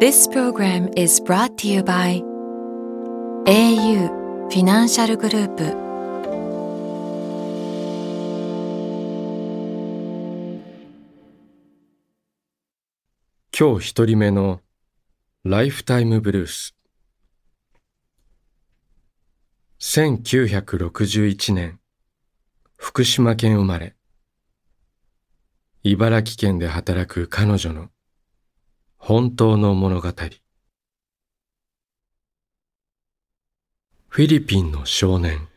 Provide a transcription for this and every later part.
This program is brought to you by au フィナンシャルグループ今日一人目のライフタイムブルース1961年福島県生まれ茨城県で働く彼女の本当の物語。フィリピンの少年。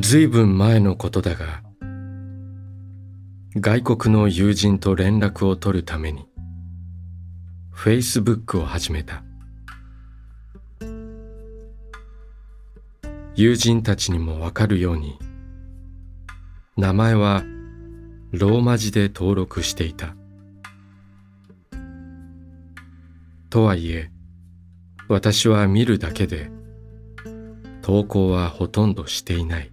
ずいぶん前のことだが外国の友人と連絡を取るために Facebook を始めた。友人たちにもわかるように名前はローマ字で登録していた。とはいえ私は見るだけで投稿はほとんどしていない。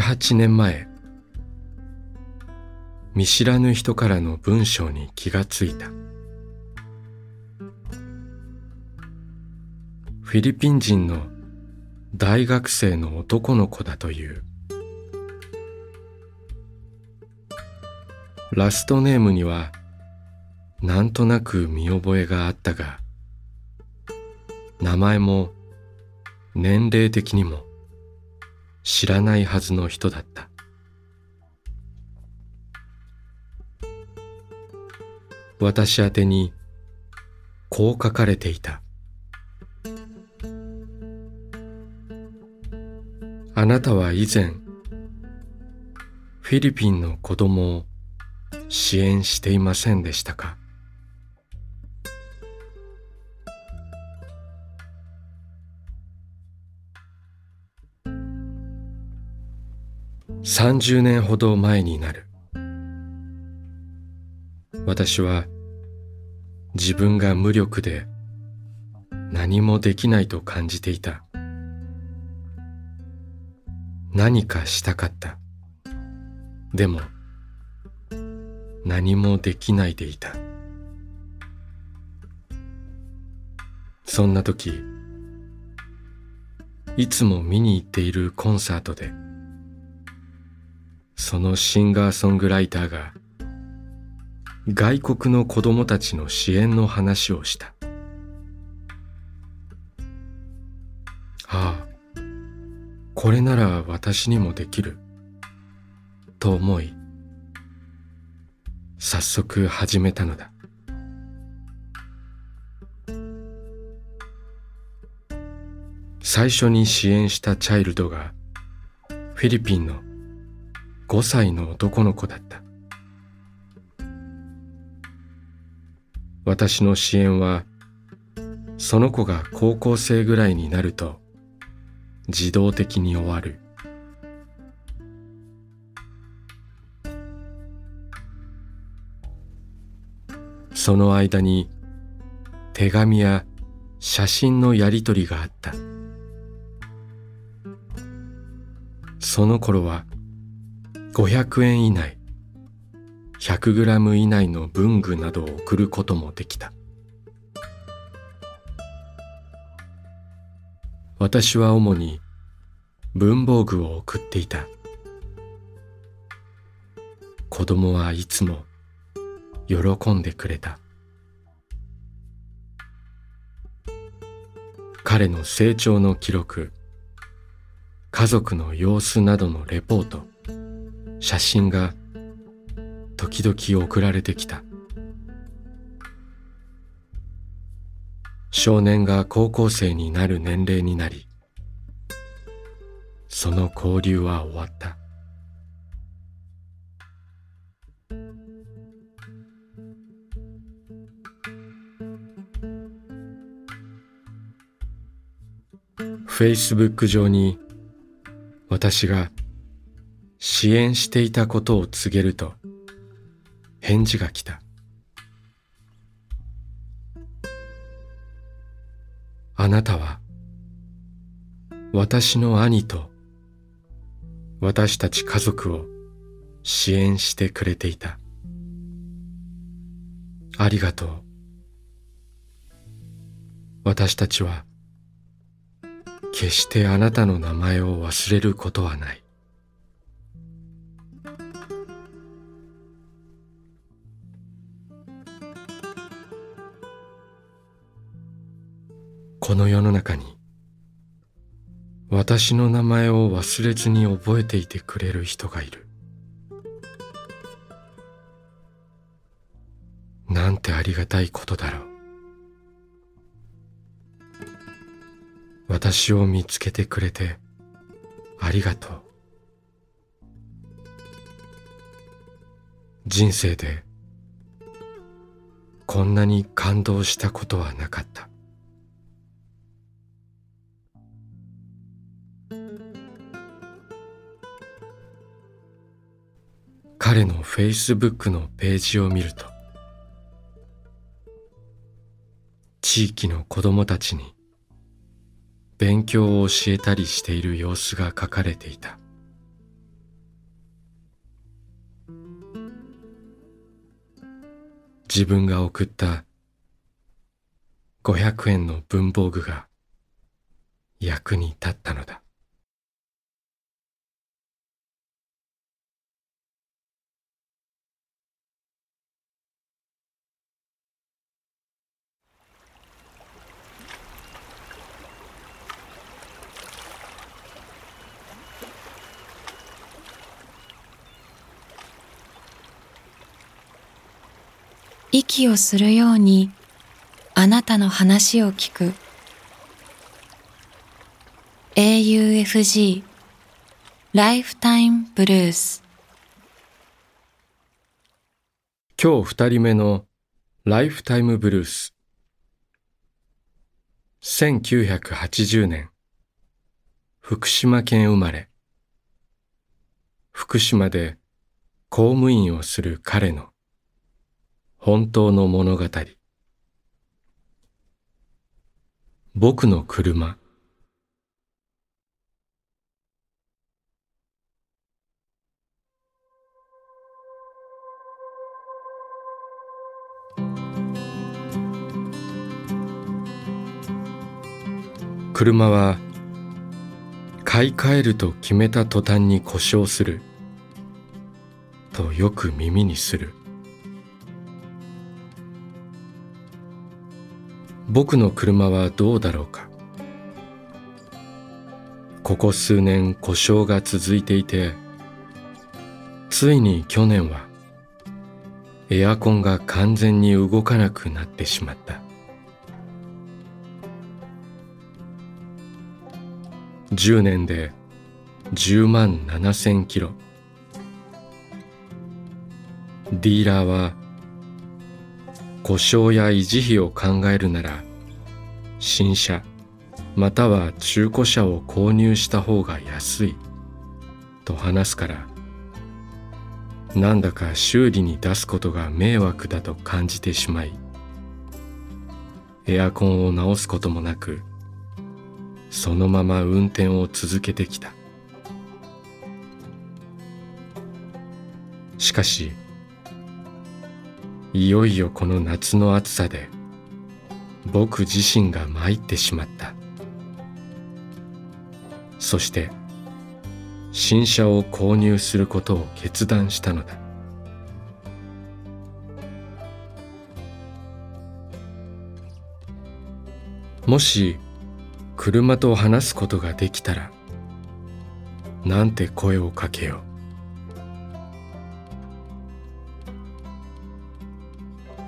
八年前見知らぬ人からの文章に気がついた。フィリピン人の大学生の男の子だという。ラストネームにはなんとなく見覚えがあったが名前も年齢的にも知らないはずの人だった。私宛てにこう書かれていた。あなたは以前フィリピンの子供を支援していませんでしたか？30年ほど前になる。私は自分が無力で何もできないと感じていた。何かしたかった。でも何もできないでいた。そんな時いつも見に行っているコンサートでそのシンガーソングライターが外国の子供たちの支援の話をしたああこれなら私にもできる。と思い早速始めたのだ。最初に支援したチャイルドがフィリピンの5歳の男の子だった。私の支援はその子が高校生ぐらいになると自動的に終わる。その間に手紙や写真のやり取りがあった。その頃は500円以内100グラム以内の文具などを送ることもできた。私は主に文房具を送っていた。子供はいつも喜んでくれた。彼の成長の記録家族の様子などのレポート。写真が時々送られてきた。少年が高校生になる年齢になりその交流は終わった。フェイスブック上に私が支援していたことを告げると返事が来た。あなたは私の兄と私たち家族を支援してくれていた。ありがとう。私たちは決してあなたの名前を忘れることはない。この世の中に私の名前を忘れずに覚えていてくれる人がいる。なんてありがたいことだろう。私を見つけてくれてありがとう。人生でこんなに感動したことはなかった。彼のフェイスブックのページを見ると地域の子供たちに勉強を教えたりしている様子が書かれていた。自分が送った500円の文房具が役に立ったのだ。息をするようにあなたの話を聞く。AUFG ライフタイムブルース今日二人目のライフタイムブルース1980年。福島県生まれ。福島で公務員をする彼の。本当の物語。僕の車。車は買い替えると決めた途端に故障する。とよく耳にする。僕の車はどうだろうか？ここ数年故障が続いていてついに去年はエアコンが完全に動かなくなってしまった。10年で10万7千キロ。ディーラーは故障や維持費を考えるなら新車または中古車を購入した方が安いと話すからなんだか修理に出すことが迷惑だと感じてしまいエアコンを直すこともなくそのまま運転を続けてきた。しかしいよいよこの夏の暑さで僕自身が参ってしまった。そして新車を購入することを決断したのだ。もし車と話すことができたらなんて声をかけよう。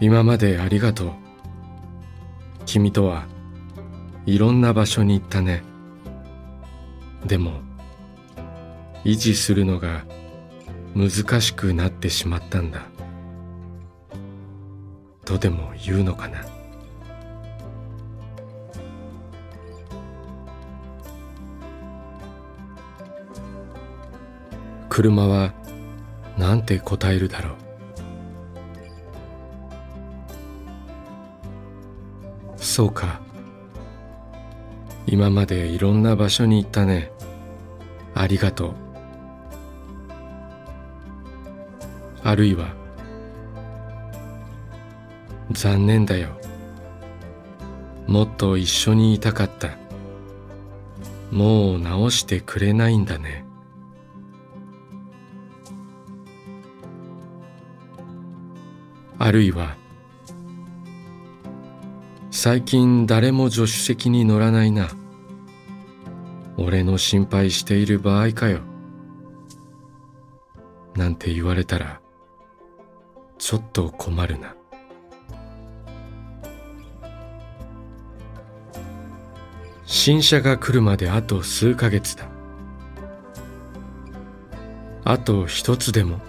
今までありがとう。君とはいろんな場所に行ったね。でも維持するのが難しくなってしまったんだ。とでも言うのかな。車はなんて答えるだろう。そうか。今までいろんな場所に行ったね。ありがとう。あるいは残念だよ。もっと一緒にいたかった。もう直してくれないんだね。あるいは最近誰も助手席に乗らないな。俺の心配している場合かよ。なんて言われたらちょっと困るな。新車が来るまであと数ヶ月だ。あと一つでも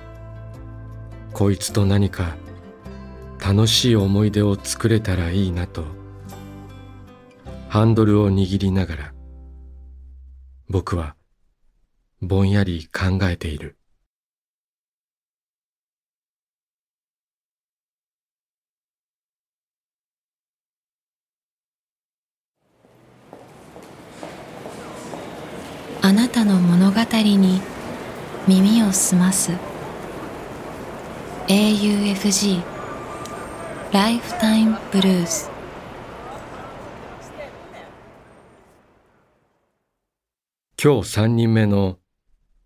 こいつと何か楽しい思い出を作れたらいいなと。ハンドルを握りながら僕はぼんやり考えている。あなたの物語に耳を澄ます。AUFG ライフタイムブルース今日三人目の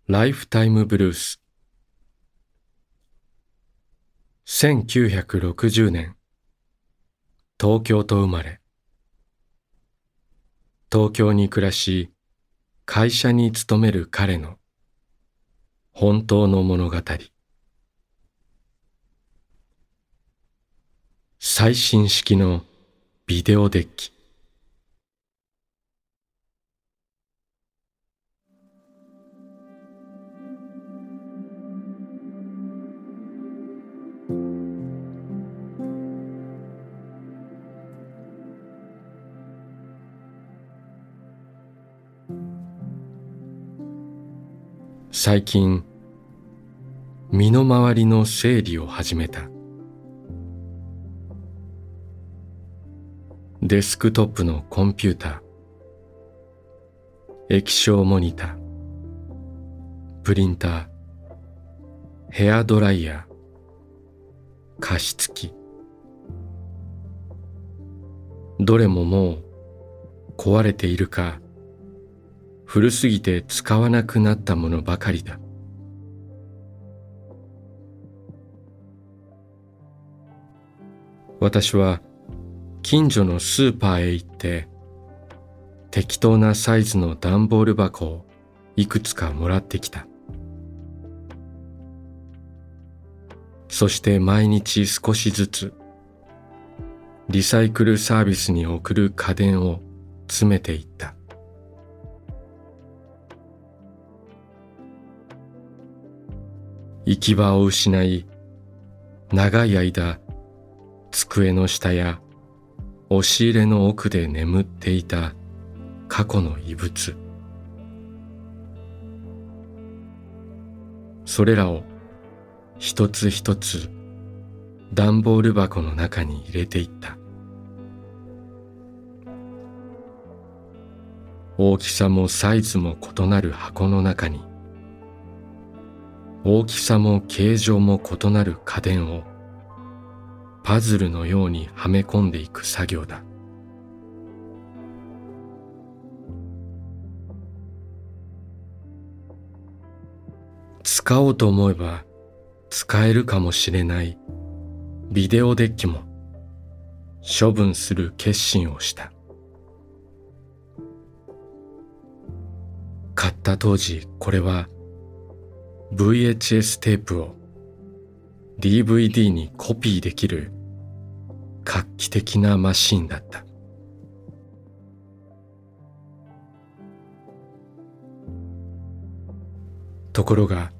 ライフタイムブルース。1960年。東京と生まれ。東京に暮らし会社に勤める彼の本当の物語。最新式のビデオデッキ。最近身の回りの整理を始めた。デスクトップのコンピューター。液晶モニター。プリンター。ヘアドライヤー。加湿器。どれももう壊れているか古すぎて使わなくなったものばかりだ。私は近所のスーパーへ行って適当なサイズの段ボール箱をいくつかもらってきた。そして毎日少しずつリサイクルサービスに送る家電を詰めていった。行き場を失い長い間机の下や押し入れの奥で眠っていた過去の遺物。それらを一つ一つ段ボール箱の中に入れていった。大きさもサイズも異なる箱の中に大きさも形状も異なる家電をパズルのようにはめ込んでいく作業だ。使おうと思えば使えるかもしれない。ビデオデッキも処分する決心をした。買った当時これは VHS テープを DVD にコピーできる画期的なマシンだった。ところが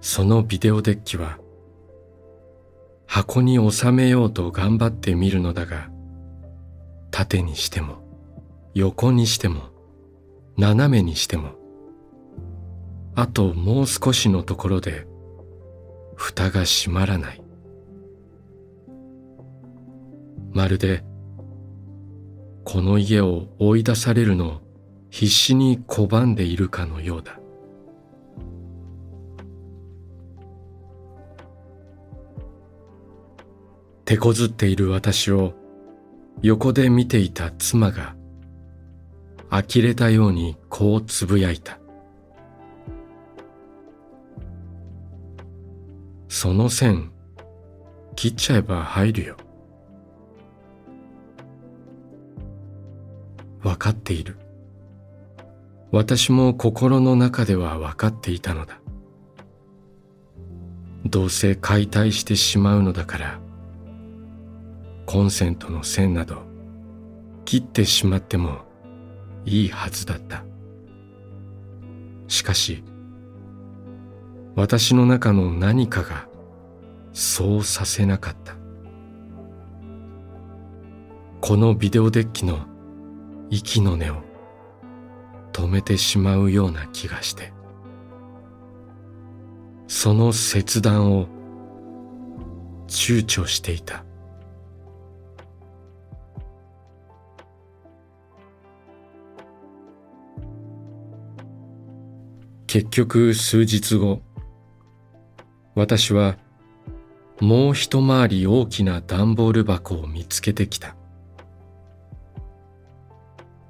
そのビデオデッキは箱に収めようと頑張ってみるのだが縦にしても横にしても斜めにしてもあともう少しのところで蓋が閉まらない。まるでこの家を追い出されるのを必死に拒んでいるかのようだ。手こずっている私を横で見ていた妻が呆れたようにこうつぶやいた。その線切っちゃえば入るよ。分かっている。私も心の中では分かっていたのだ。どうせ解体してしまうのだからコンセントの線など切ってしまってもいいはずだった。しかし私の中の何かがそうさせなかった。このビデオデッキの息の根を止めてしまうような気がして。その切断を躊躇していた。結局数日後私はもう一回り大きな段ボール箱を見つけてきた。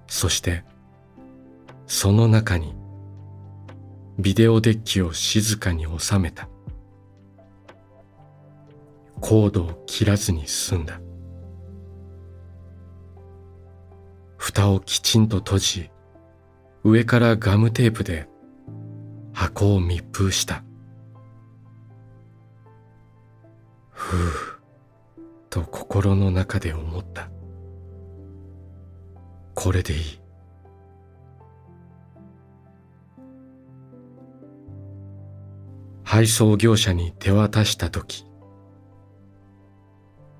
そしてその中にビデオデッキを静かに収めた。コードを切らずに済んだ。蓋をきちんと閉じ上からガムテープで箱を密封した。ふうと心の中で思った。これでいい。配送業者に手渡した時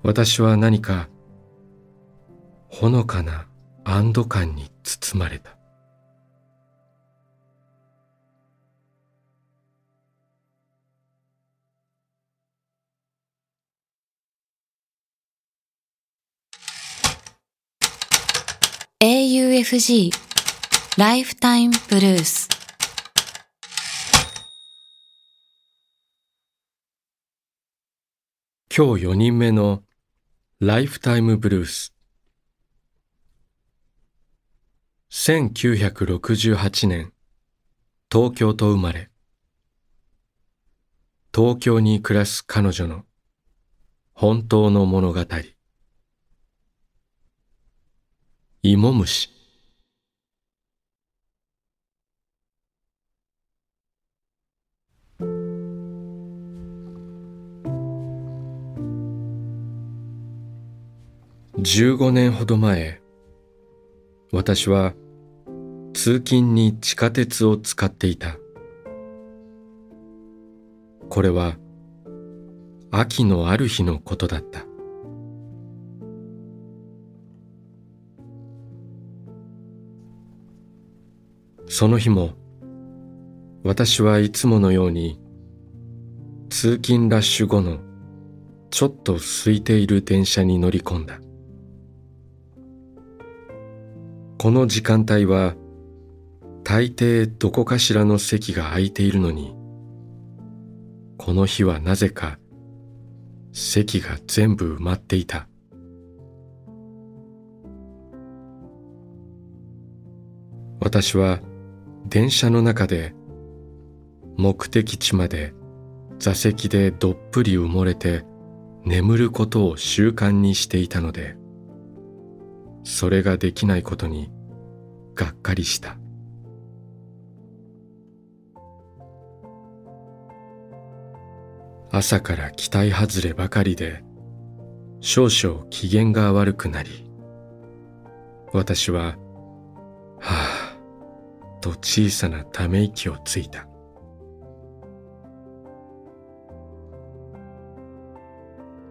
私は何かほのかな安堵感に包まれた「AUFG ライフタイムブルース」今日4人目のライフタイムブルース1968年東京と生まれ。東京に暮らす彼女の本当の物語。芋虫。15年ほど前私は通勤に地下鉄を使っていた。これは秋のある日のことだった。その日も私はいつものように通勤ラッシュ後のちょっと空いている電車に乗り込んだ。この時間帯は大抵どこかしらの席が空いているのにこの日はなぜか席が全部埋まっていた。私は電車の中で目的地まで座席でどっぷり埋もれて眠ることを習慣にしていたのでそれができないことにがっかりした。朝から期待外ればかりで少々機嫌が悪くなり私は「」と小さなため息をついた。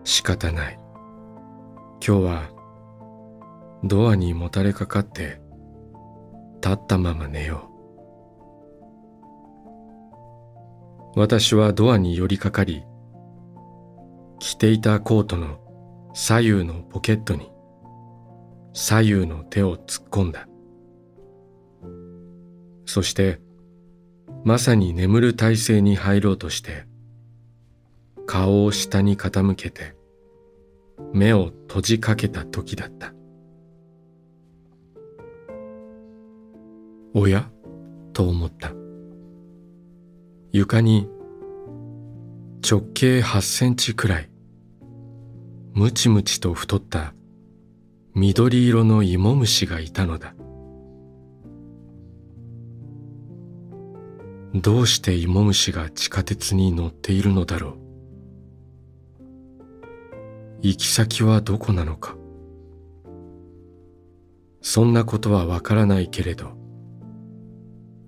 仕方ない。今日はドアにもたれかかって立ったまま寝よう。私はドアに寄りかかり着ていたコートの左右のポケットに左右の手を突っ込んだ。そしてまさに眠る体勢に入ろうとして顔を下に傾けて目を閉じかけた時だった。おや？と思った。床に直径8センチくらいムチムチと太った緑色の芋虫がいたのだ。どうして芋虫が地下鉄に乗っているのだろう。行き先はどこなのか。そんなことはわからないけれど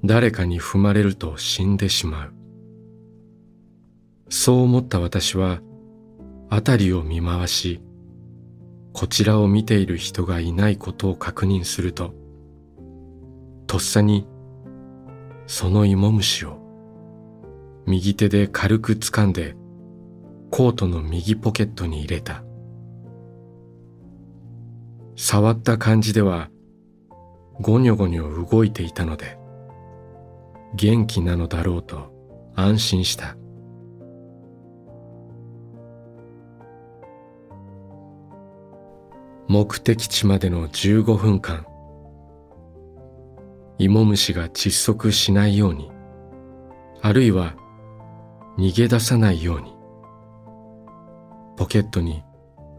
誰かに踏まれると死んでしまう。そう思った私は辺りを見回しこちらを見ている人がいないことを確認するととっさにその芋虫を。右手で軽く掴んでコートの右ポケットに入れた。触った感じではゴニョゴニョ動いていたので元気なのだろうと安心した。目的地までの15分間芋虫が窒息しないようにあるいは逃げ出さないようにポケットに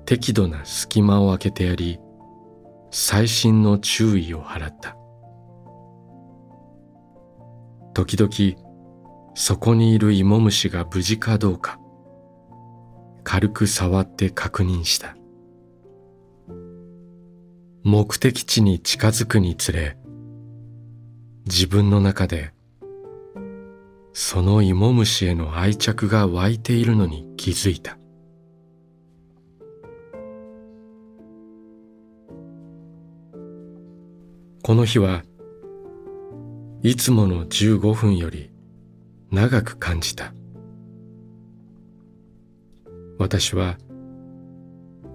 適度な隙間を空けてやり細心の注意を払った。時々そこにいる芋虫が無事かどうか軽く触って確認した。目的地に近づくにつれ自分の中でその芋虫への愛着が湧いているのに気づいた。この日はいつもの15分より長く感じた。私は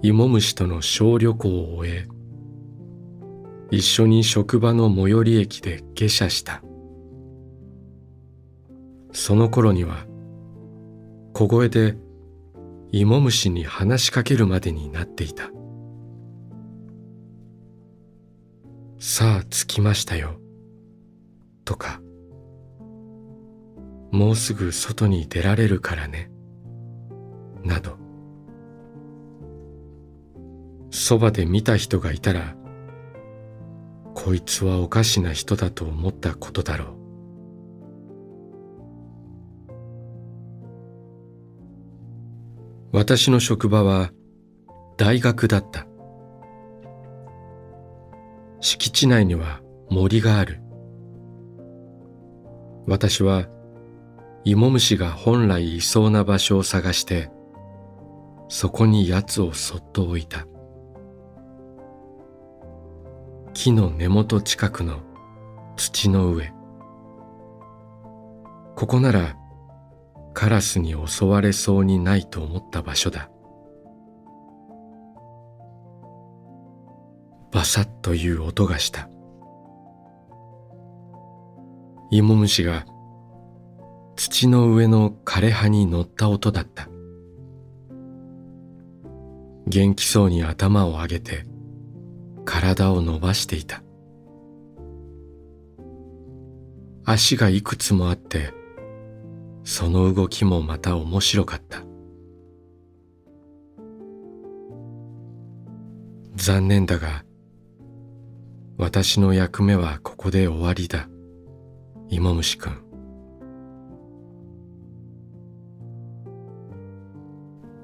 芋虫との小旅行を終え一緒に職場の最寄り駅で下車した。その頃には小声で芋虫に話しかけるまでになっていた。さあ着きましたよ。とかもうすぐ外に出られるからね。など。そばで見た人がいたらこいつはおかしな人だと思ったことだろう。私の職場は大学だった。敷地内には森がある。私は芋虫が本来いそうな場所を探してそこに奴をそっと置いた。木の根元近くの土の上。ここならカラスに襲われそうにないと思った場所だ。バサッという音がした。芋虫が土の上の枯れ葉に乗った音だった。元気そうに頭を上げて体を伸ばしていた。足がいくつもあってその動きもまた面白かった。残念だが私の役目はここで終わりだ。芋虫くん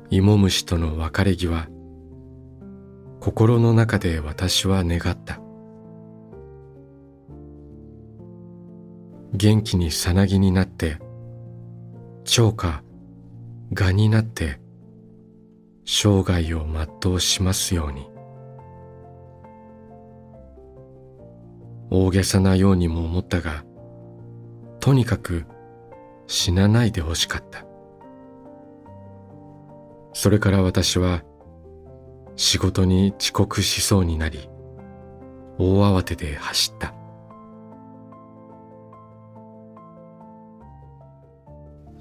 芋虫との別れ際心の中で私は願った。元気にさなぎになって蝶か蛾になって生涯を全うしますように。大げさなようにも思ったがとにかく死なないでほしかった。それから私は仕事に遅刻しそうになり大慌てで走った。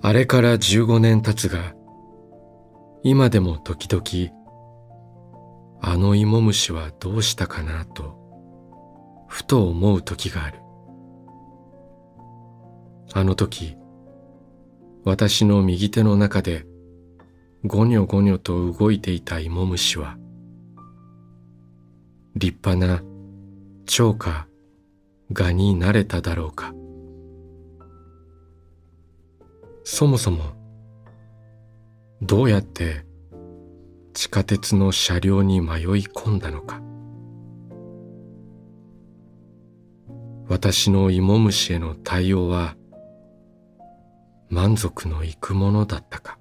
あれから15年経つが今でも時々あの芋虫はどうしたかなとふと思う時がある。あの時私の右手の中でごにょごにょと動いていた芋虫は立派な蝶か蛾になれただろうか。そもそもどうやって地下鉄の車両に迷い込んだのか。私の芋虫への対応は満足のいくものだったか。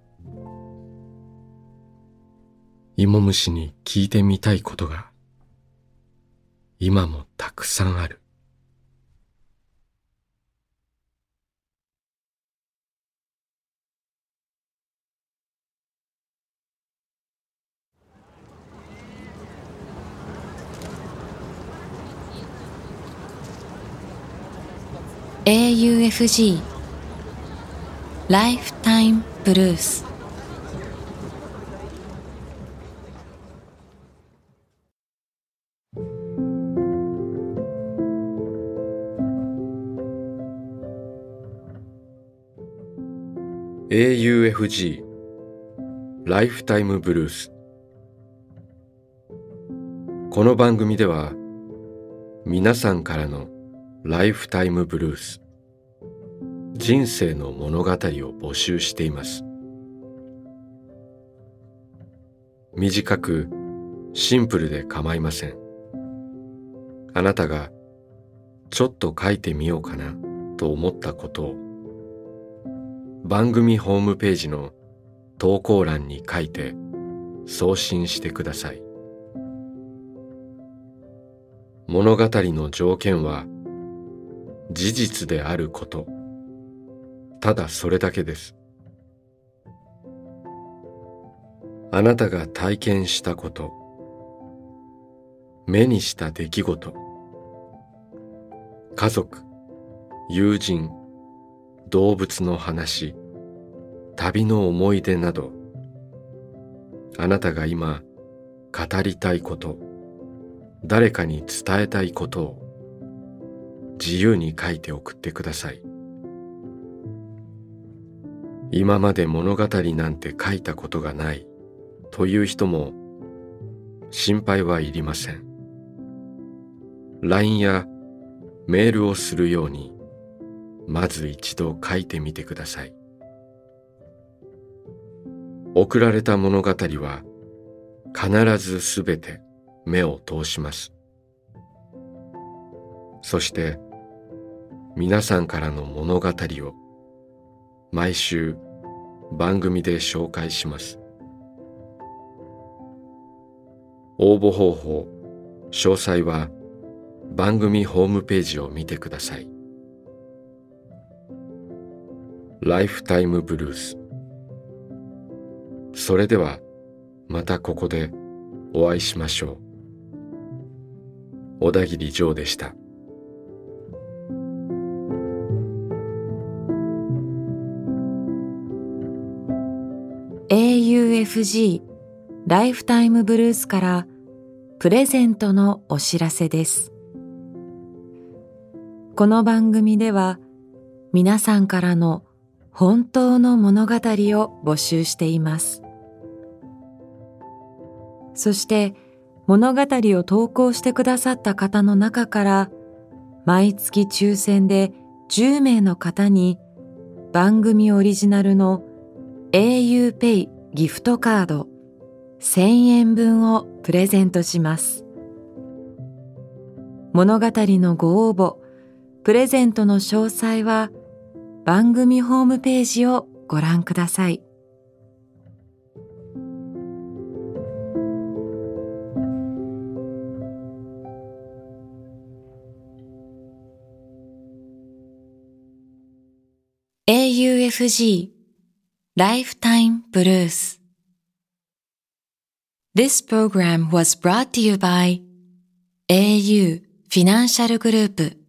芋虫に聞いてみたいことが今もたくさんある。AUFG ライフタイムブルース「fg ライフタイムブルース」この番組では皆さんからのライフタイムブルース人生の物語を募集しています。短くシンプルで構いません。あなたがちょっと書いてみようかなと思ったことを番組ホームページの投稿欄に書いて送信してください。物語の条件は事実であること。ただそれだけです。あなたが体験したこと。目にした出来事。家族友人動物の話旅の思い出などあなたが今語りたいこと誰かに伝えたいことを自由に書いて送ってください。今まで物語なんて書いたことがないという人も心配はいりません。LINE やメールをするようにまず一度書いてみてください。送られた物語は必ずすべて目を通します。そして皆さんからの物語を毎週番組で紹介します。応募方法詳細は番組ホームページを見てください。ライフタイムブルースそれではまたここでお会いしましょう。小田切ジョーでした。AUFG ライフタイムブルースからプレゼントのお知らせです。この番組では皆さんからの本当の物語を募集しています。そして物語を投稿してくださった方の中から毎月抽選で10名の方に番組オリジナルの auPay ギフトカード1000円分をプレゼントします。物語のご応募、プレゼントの詳細は番組ホームページをご覧ください。AUFG Lifetime Blues This program was brought to you by au フィ